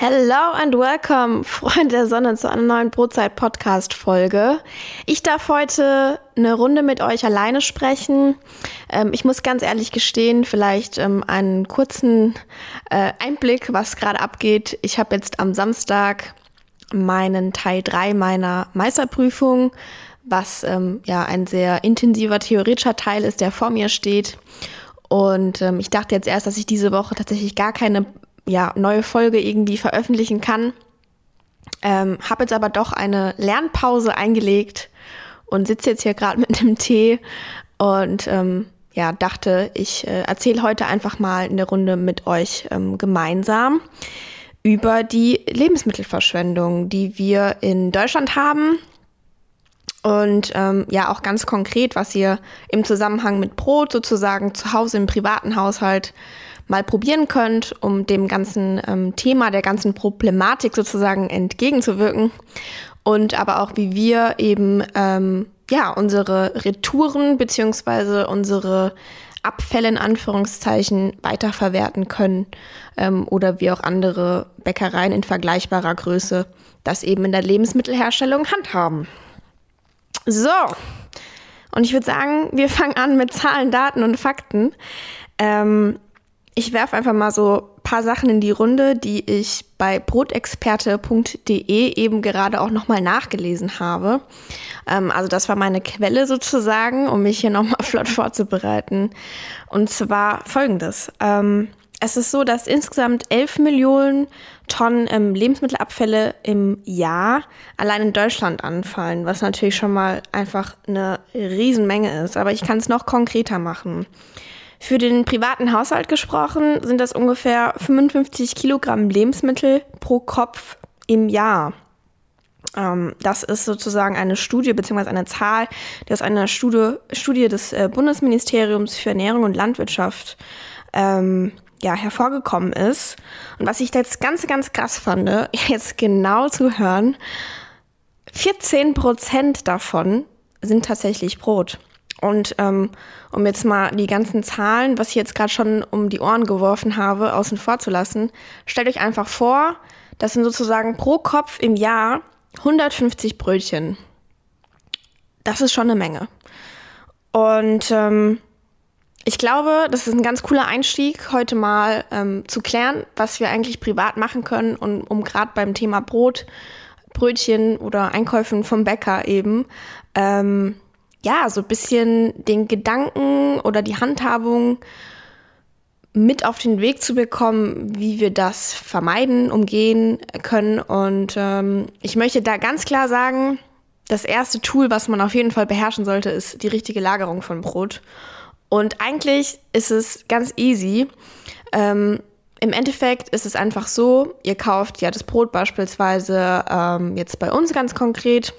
Hello and welcome, Freunde der Sonne, zu einer neuen Brotzeit-Podcast-Folge. Ich darf heute eine Runde mit euch alleine sprechen. Ähm, ich muss ganz ehrlich gestehen, vielleicht ähm, einen kurzen äh, Einblick, was gerade abgeht. Ich habe jetzt am Samstag meinen Teil 3 meiner Meisterprüfung, was ähm, ja ein sehr intensiver theoretischer Teil ist, der vor mir steht. Und ähm, ich dachte jetzt erst, dass ich diese Woche tatsächlich gar keine ja, neue Folge irgendwie veröffentlichen kann. Ähm, habe jetzt aber doch eine Lernpause eingelegt und sitze jetzt hier gerade mit einem Tee und ähm, ja, dachte, ich äh, erzähle heute einfach mal eine Runde mit euch ähm, gemeinsam über die Lebensmittelverschwendung, die wir in Deutschland haben. Und ähm, ja, auch ganz konkret, was ihr im Zusammenhang mit Brot sozusagen zu Hause im privaten Haushalt mal probieren könnt, um dem ganzen ähm, Thema, der ganzen Problematik sozusagen entgegenzuwirken. Und aber auch, wie wir eben ähm, ja unsere Retouren beziehungsweise unsere Abfälle in Anführungszeichen weiterverwerten können ähm, oder wie auch andere Bäckereien in vergleichbarer Größe das eben in der Lebensmittelherstellung handhaben. So, und ich würde sagen, wir fangen an mit Zahlen, Daten und Fakten. Ähm, ich werfe einfach mal so ein paar Sachen in die Runde, die ich bei brotexperte.de eben gerade auch nochmal nachgelesen habe. Ähm, also das war meine Quelle sozusagen, um mich hier nochmal flott vorzubereiten. Und zwar folgendes. Ähm, es ist so, dass insgesamt 11 Millionen Tonnen ähm, Lebensmittelabfälle im Jahr allein in Deutschland anfallen, was natürlich schon mal einfach eine Riesenmenge ist. Aber ich kann es noch konkreter machen. Für den privaten Haushalt gesprochen sind das ungefähr 55 Kilogramm Lebensmittel pro Kopf im Jahr. Ähm, das ist sozusagen eine Studie bzw. eine Zahl, die aus einer Studie, Studie des äh, Bundesministeriums für Ernährung und Landwirtschaft ähm, ja, hervorgekommen ist. Und was ich jetzt ganz, ganz krass fand, jetzt genau zu hören, 14 Prozent davon sind tatsächlich Brot. Und ähm, um jetzt mal die ganzen Zahlen, was ich jetzt gerade schon um die Ohren geworfen habe, außen vor zu lassen, stellt euch einfach vor, das sind sozusagen pro Kopf im Jahr 150 Brötchen. Das ist schon eine Menge. Und ähm, ich glaube, das ist ein ganz cooler Einstieg, heute mal ähm, zu klären, was wir eigentlich privat machen können, und, um gerade beim Thema Brot, Brötchen oder Einkäufen vom Bäcker eben ähm, ja, so ein bisschen den Gedanken oder die Handhabung mit auf den Weg zu bekommen, wie wir das vermeiden, umgehen können. Und ähm, ich möchte da ganz klar sagen, das erste Tool, was man auf jeden Fall beherrschen sollte, ist die richtige Lagerung von Brot. Und eigentlich ist es ganz easy. Ähm, Im Endeffekt ist es einfach so, ihr kauft ja das Brot beispielsweise ähm, jetzt bei uns ganz konkret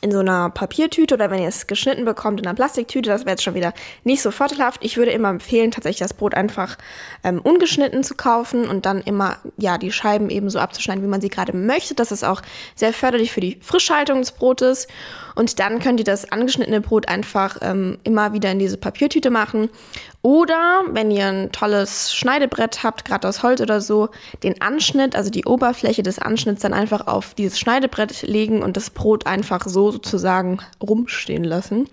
in so einer Papiertüte oder wenn ihr es geschnitten bekommt in einer Plastiktüte, das wäre jetzt schon wieder nicht so vorteilhaft. Ich würde immer empfehlen, tatsächlich das Brot einfach ähm, ungeschnitten zu kaufen und dann immer ja die Scheiben eben so abzuschneiden, wie man sie gerade möchte. Das ist auch sehr förderlich für die Frischhaltung des Brotes. Und dann könnt ihr das angeschnittene Brot einfach ähm, immer wieder in diese Papiertüte machen. Oder wenn ihr ein tolles Schneidebrett habt, gerade aus Holz oder so, den Anschnitt, also die Oberfläche des Anschnitts dann einfach auf dieses Schneidebrett legen und das Brot einfach so sozusagen rumstehen lassen.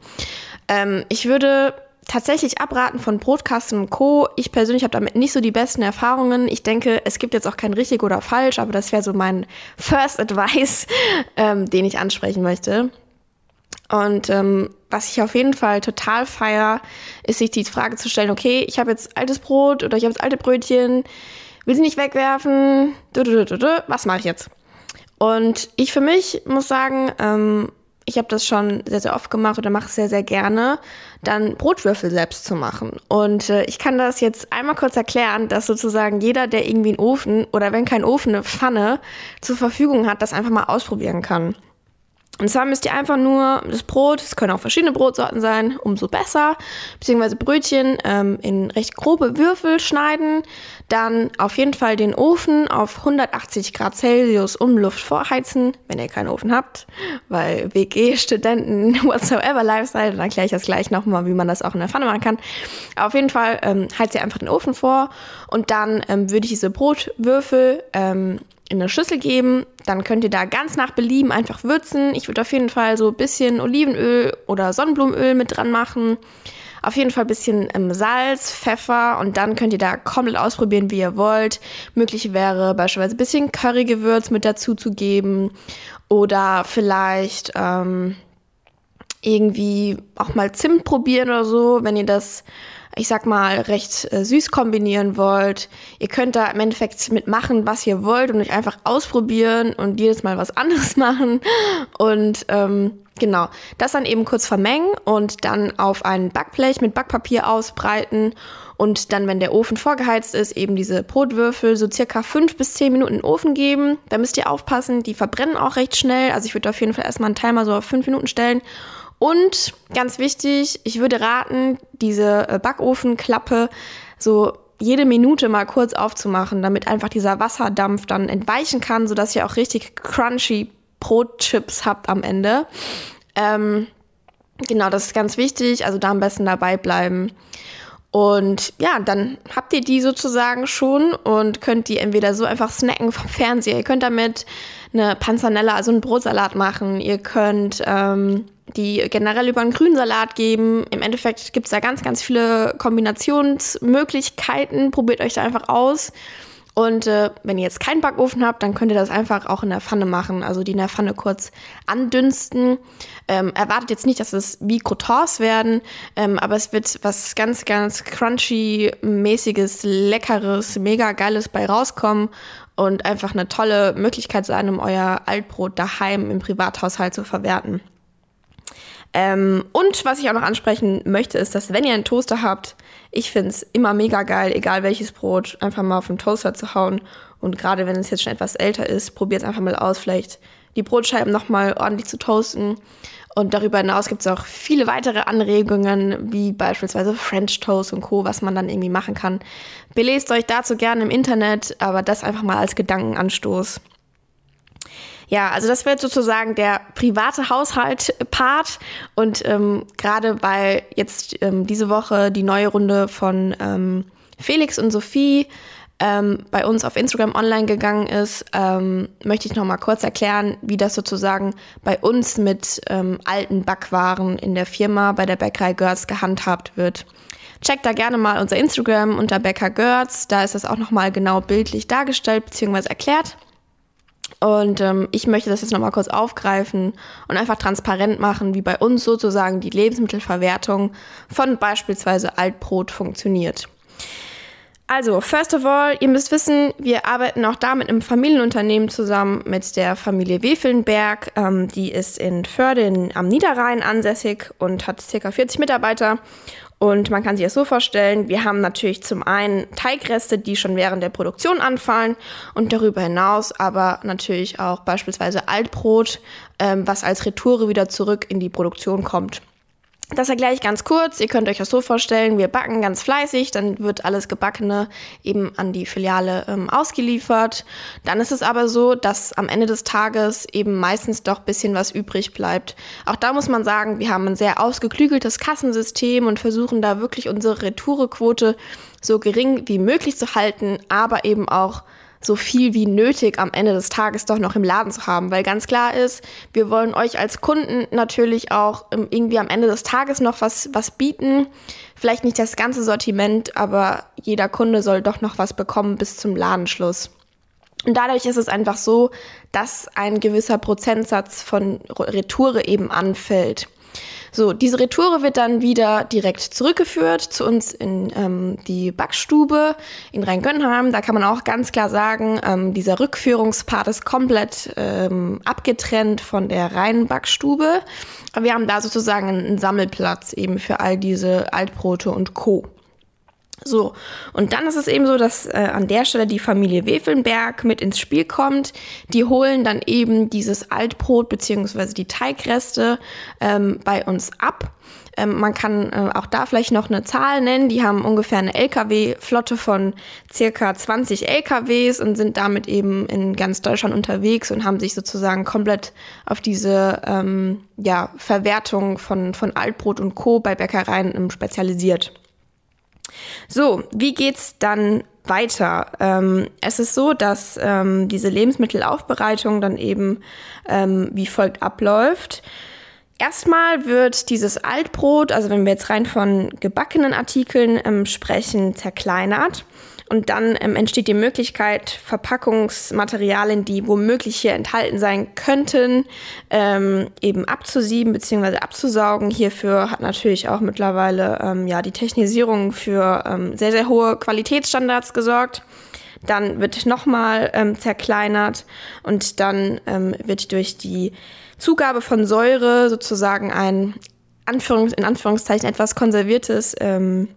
Ähm, ich würde tatsächlich abraten von Brotkasten und Co. Ich persönlich habe damit nicht so die besten Erfahrungen. Ich denke, es gibt jetzt auch kein richtig oder falsch, aber das wäre so mein First Advice, ähm, den ich ansprechen möchte. Und ähm, was ich auf jeden Fall total feier, ist sich die Frage zu stellen, okay, ich habe jetzt altes Brot oder ich habe jetzt alte Brötchen, will sie nicht wegwerfen, was mache ich jetzt? Und ich für mich muss sagen, ähm, ich habe das schon sehr, sehr oft gemacht oder mache es sehr, sehr gerne, dann Brotwürfel selbst zu machen. Und äh, ich kann das jetzt einmal kurz erklären, dass sozusagen jeder, der irgendwie einen Ofen oder wenn kein Ofen, eine Pfanne zur Verfügung hat, das einfach mal ausprobieren kann. Und zwar müsst ihr einfach nur das Brot, es können auch verschiedene Brotsorten sein, umso besser, beziehungsweise Brötchen ähm, in recht grobe Würfel schneiden. Dann auf jeden Fall den Ofen auf 180 Grad Celsius um Luft vorheizen, wenn ihr keinen Ofen habt, weil WG, Studenten, whatsoever Lifestyle, dann erkläre ich das gleich nochmal, wie man das auch in der Pfanne machen kann. Auf jeden Fall ähm, heizt ihr einfach den Ofen vor und dann ähm, würde ich diese Brotwürfel ähm, in eine Schüssel geben. Dann könnt ihr da ganz nach Belieben einfach würzen. Ich würde auf jeden Fall so ein bisschen Olivenöl oder Sonnenblumenöl mit dran machen. Auf jeden Fall ein bisschen ähm, Salz, Pfeffer und dann könnt ihr da komplett ausprobieren, wie ihr wollt. Möglich wäre beispielsweise ein bisschen Currygewürz mit dazu zu geben oder vielleicht ähm, irgendwie auch mal Zimt probieren oder so, wenn ihr das ich sag mal, recht äh, süß kombinieren wollt. Ihr könnt da im Endeffekt mitmachen, was ihr wollt und euch einfach ausprobieren und jedes Mal was anderes machen. Und ähm, genau, das dann eben kurz vermengen und dann auf ein Backblech mit Backpapier ausbreiten und dann, wenn der Ofen vorgeheizt ist, eben diese Brotwürfel so circa fünf bis zehn Minuten in den Ofen geben. Da müsst ihr aufpassen, die verbrennen auch recht schnell. Also ich würde auf jeden Fall erstmal einen Timer so auf fünf Minuten stellen und ganz wichtig, ich würde raten, diese äh, Backofenklappe so jede Minute mal kurz aufzumachen, damit einfach dieser Wasserdampf dann entweichen kann, sodass ihr auch richtig crunchy Brotchips habt am Ende. Ähm, genau, das ist ganz wichtig. Also da am besten dabei bleiben. Und ja, dann habt ihr die sozusagen schon und könnt die entweder so einfach snacken vom Fernseher. Ihr könnt damit eine Panzanella, also einen Brotsalat machen. Ihr könnt ähm, die generell über einen Grünsalat geben. Im Endeffekt gibt es da ganz, ganz viele Kombinationsmöglichkeiten. Probiert euch da einfach aus. Und äh, wenn ihr jetzt keinen Backofen habt, dann könnt ihr das einfach auch in der Pfanne machen. Also die in der Pfanne kurz andünsten. Ähm, erwartet jetzt nicht, dass es wie Croutons werden, ähm, aber es wird was ganz, ganz crunchy-mäßiges, leckeres, mega geiles bei rauskommen und einfach eine tolle Möglichkeit sein, um euer Altbrot daheim im Privathaushalt zu verwerten. Ähm, und was ich auch noch ansprechen möchte, ist, dass wenn ihr einen Toaster habt, ich finde es immer mega geil, egal welches Brot, einfach mal auf den Toaster zu hauen. Und gerade wenn es jetzt schon etwas älter ist, probiert es einfach mal aus, vielleicht die Brotscheiben nochmal ordentlich zu toasten. Und darüber hinaus gibt es auch viele weitere Anregungen, wie beispielsweise French Toast und Co., was man dann irgendwie machen kann. Belest euch dazu gerne im Internet, aber das einfach mal als Gedankenanstoß. Ja, also das wird sozusagen der private Haushalt-Part. Und ähm, gerade weil jetzt ähm, diese Woche die neue Runde von ähm, Felix und Sophie ähm, bei uns auf Instagram online gegangen ist, ähm, möchte ich noch mal kurz erklären, wie das sozusagen bei uns mit ähm, alten Backwaren in der Firma bei der Bäckerei Girls gehandhabt wird. Checkt da gerne mal unser Instagram unter Bäcker Girls, da ist das auch noch mal genau bildlich dargestellt bzw. erklärt. Und ähm, ich möchte das jetzt nochmal kurz aufgreifen und einfach transparent machen, wie bei uns sozusagen die Lebensmittelverwertung von beispielsweise Altbrot funktioniert. Also, first of all, ihr müsst wissen, wir arbeiten auch da mit einem Familienunternehmen zusammen mit der Familie Wefelnberg. Ähm, die ist in Förde am Niederrhein ansässig und hat ca. 40 Mitarbeiter. Und man kann sich das so vorstellen, wir haben natürlich zum einen Teigreste, die schon während der Produktion anfallen und darüber hinaus aber natürlich auch beispielsweise Altbrot, ähm, was als Retoure wieder zurück in die Produktion kommt. Das erkläre ich ganz kurz. Ihr könnt euch das so vorstellen, wir backen ganz fleißig, dann wird alles Gebackene eben an die Filiale ähm, ausgeliefert. Dann ist es aber so, dass am Ende des Tages eben meistens doch ein bisschen was übrig bleibt. Auch da muss man sagen, wir haben ein sehr ausgeklügeltes Kassensystem und versuchen da wirklich unsere Retourequote so gering wie möglich zu halten, aber eben auch so viel wie nötig am Ende des Tages doch noch im Laden zu haben. Weil ganz klar ist, wir wollen euch als Kunden natürlich auch irgendwie am Ende des Tages noch was, was bieten. Vielleicht nicht das ganze Sortiment, aber jeder Kunde soll doch noch was bekommen bis zum Ladenschluss. Und dadurch ist es einfach so, dass ein gewisser Prozentsatz von Retoure eben anfällt. So, diese Retoure wird dann wieder direkt zurückgeführt zu uns in ähm, die Backstube in Rheingönheim. Da kann man auch ganz klar sagen, ähm, dieser Rückführungspart ist komplett ähm, abgetrennt von der reinen Backstube. Wir haben da sozusagen einen Sammelplatz eben für all diese Altbrote und Co. So, und dann ist es eben so, dass äh, an der Stelle die Familie Wefelnberg mit ins Spiel kommt. Die holen dann eben dieses Altbrot beziehungsweise die Teigreste ähm, bei uns ab. Ähm, man kann äh, auch da vielleicht noch eine Zahl nennen. Die haben ungefähr eine LKW-Flotte von circa 20 LKWs und sind damit eben in ganz Deutschland unterwegs und haben sich sozusagen komplett auf diese ähm, ja, Verwertung von, von Altbrot und Co. bei Bäckereien ähm, spezialisiert. So, wie geht's dann weiter. Ähm, es ist so, dass ähm, diese Lebensmittelaufbereitung dann eben ähm, wie folgt abläuft. Erstmal wird dieses Altbrot, also wenn wir jetzt rein von gebackenen Artikeln ähm, sprechen, zerkleinert. Und dann ähm, entsteht die Möglichkeit, Verpackungsmaterialien, die womöglich hier enthalten sein könnten, ähm, eben abzusieben bzw. abzusaugen. Hierfür hat natürlich auch mittlerweile ähm, ja, die Technisierung für ähm, sehr, sehr hohe Qualitätsstandards gesorgt. Dann wird nochmal ähm, zerkleinert und dann ähm, wird durch die Zugabe von Säure sozusagen ein Anführungs in Anführungszeichen etwas konserviertes ähm,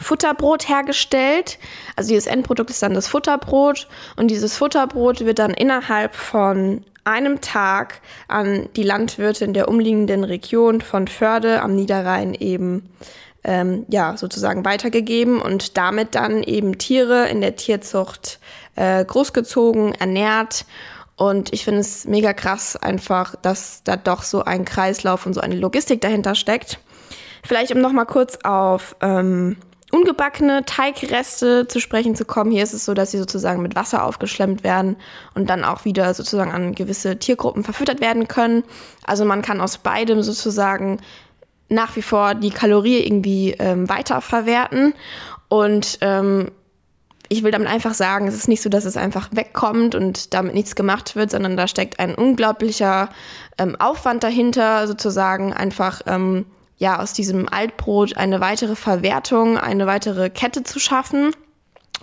Futterbrot hergestellt. Also dieses Endprodukt ist dann das Futterbrot und dieses Futterbrot wird dann innerhalb von einem Tag an die Landwirte in der umliegenden Region von Förde am Niederrhein eben ähm, ja sozusagen weitergegeben und damit dann eben Tiere in der Tierzucht äh, großgezogen, ernährt. Und ich finde es mega krass einfach, dass da doch so ein Kreislauf und so eine Logistik dahinter steckt. Vielleicht um noch mal kurz auf ähm, ungebackene Teigreste zu sprechen zu kommen. Hier ist es so, dass sie sozusagen mit Wasser aufgeschlemmt werden und dann auch wieder sozusagen an gewisse Tiergruppen verfüttert werden können. Also man kann aus beidem sozusagen nach wie vor die Kalorie irgendwie ähm, weiterverwerten. Und ähm, ich will damit einfach sagen, es ist nicht so, dass es einfach wegkommt und damit nichts gemacht wird, sondern da steckt ein unglaublicher ähm, Aufwand dahinter, sozusagen einfach ähm, ja aus diesem Altbrot eine weitere Verwertung, eine weitere Kette zu schaffen.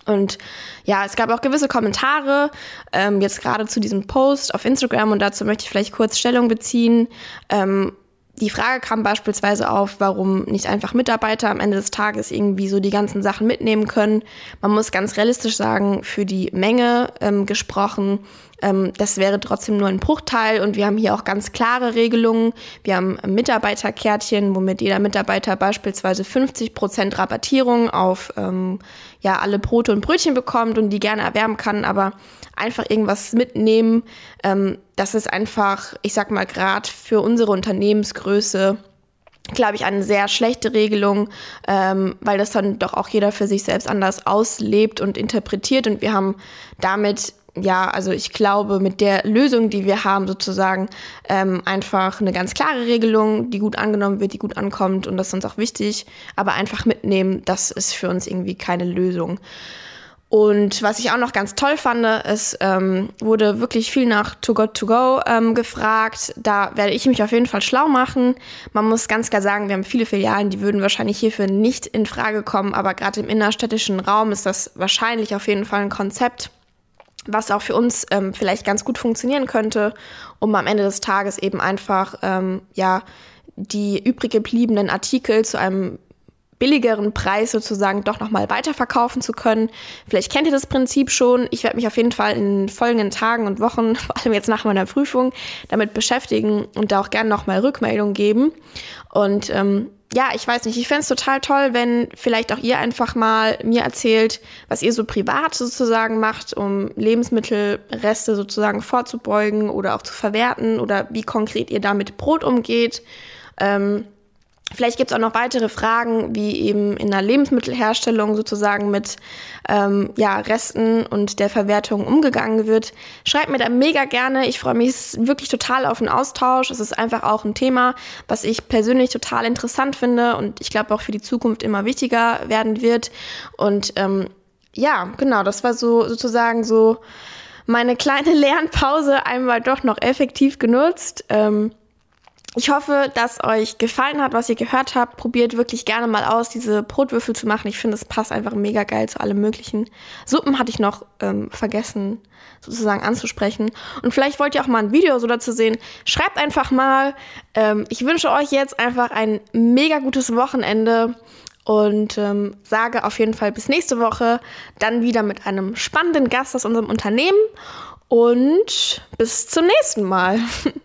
Und ja, es gab auch gewisse Kommentare, ähm, jetzt gerade zu diesem Post auf Instagram und dazu möchte ich vielleicht kurz Stellung beziehen. Ähm, die Frage kam beispielsweise auf, warum nicht einfach Mitarbeiter am Ende des Tages irgendwie so die ganzen Sachen mitnehmen können. Man muss ganz realistisch sagen, für die Menge ähm, gesprochen, ähm, das wäre trotzdem nur ein Bruchteil und wir haben hier auch ganz klare Regelungen. Wir haben Mitarbeiterkärtchen, womit jeder Mitarbeiter beispielsweise 50 Prozent Rabattierung auf ähm, ja, alle Brote und Brötchen bekommt und die gerne erwärmen kann, aber einfach irgendwas mitnehmen. Ähm, das ist einfach, ich sag mal, gerade für unsere Unternehmensgröße glaube ich, eine sehr schlechte Regelung, ähm, weil das dann doch auch jeder für sich selbst anders auslebt und interpretiert. Und wir haben damit, ja, also ich glaube, mit der Lösung, die wir haben, sozusagen ähm, einfach eine ganz klare Regelung, die gut angenommen wird, die gut ankommt. Und das ist uns auch wichtig. Aber einfach mitnehmen, das ist für uns irgendwie keine Lösung. Und was ich auch noch ganz toll fand, es ähm, wurde wirklich viel nach To Got To Go ähm, gefragt. Da werde ich mich auf jeden Fall schlau machen. Man muss ganz klar sagen, wir haben viele Filialen, die würden wahrscheinlich hierfür nicht in Frage kommen, aber gerade im innerstädtischen Raum ist das wahrscheinlich auf jeden Fall ein Konzept, was auch für uns ähm, vielleicht ganz gut funktionieren könnte, um am Ende des Tages eben einfach ähm, ja die übrig gebliebenen Artikel zu einem billigeren Preis sozusagen doch nochmal weiterverkaufen zu können. Vielleicht kennt ihr das Prinzip schon. Ich werde mich auf jeden Fall in folgenden Tagen und Wochen, vor allem jetzt nach meiner Prüfung, damit beschäftigen und da auch gerne nochmal Rückmeldung geben. Und ähm, ja, ich weiß nicht, ich fände es total toll, wenn vielleicht auch ihr einfach mal mir erzählt, was ihr so privat sozusagen macht, um Lebensmittelreste sozusagen vorzubeugen oder auch zu verwerten oder wie konkret ihr damit Brot umgeht. Ähm, Vielleicht gibt es auch noch weitere Fragen, wie eben in der Lebensmittelherstellung sozusagen mit ähm, ja, Resten und der Verwertung umgegangen wird. Schreibt mir da mega gerne. Ich freue mich wirklich total auf den Austausch. Es ist einfach auch ein Thema, was ich persönlich total interessant finde und ich glaube auch für die Zukunft immer wichtiger werden wird. Und ähm, ja, genau, das war so sozusagen so meine kleine Lernpause einmal doch noch effektiv genutzt. Ähm, ich hoffe, dass euch gefallen hat, was ihr gehört habt. Probiert wirklich gerne mal aus, diese Brotwürfel zu machen. Ich finde, es passt einfach mega geil zu allem möglichen. Suppen hatte ich noch ähm, vergessen, sozusagen anzusprechen. Und vielleicht wollt ihr auch mal ein Video so dazu sehen. Schreibt einfach mal. Ähm, ich wünsche euch jetzt einfach ein mega gutes Wochenende und ähm, sage auf jeden Fall bis nächste Woche dann wieder mit einem spannenden Gast aus unserem Unternehmen. Und bis zum nächsten Mal.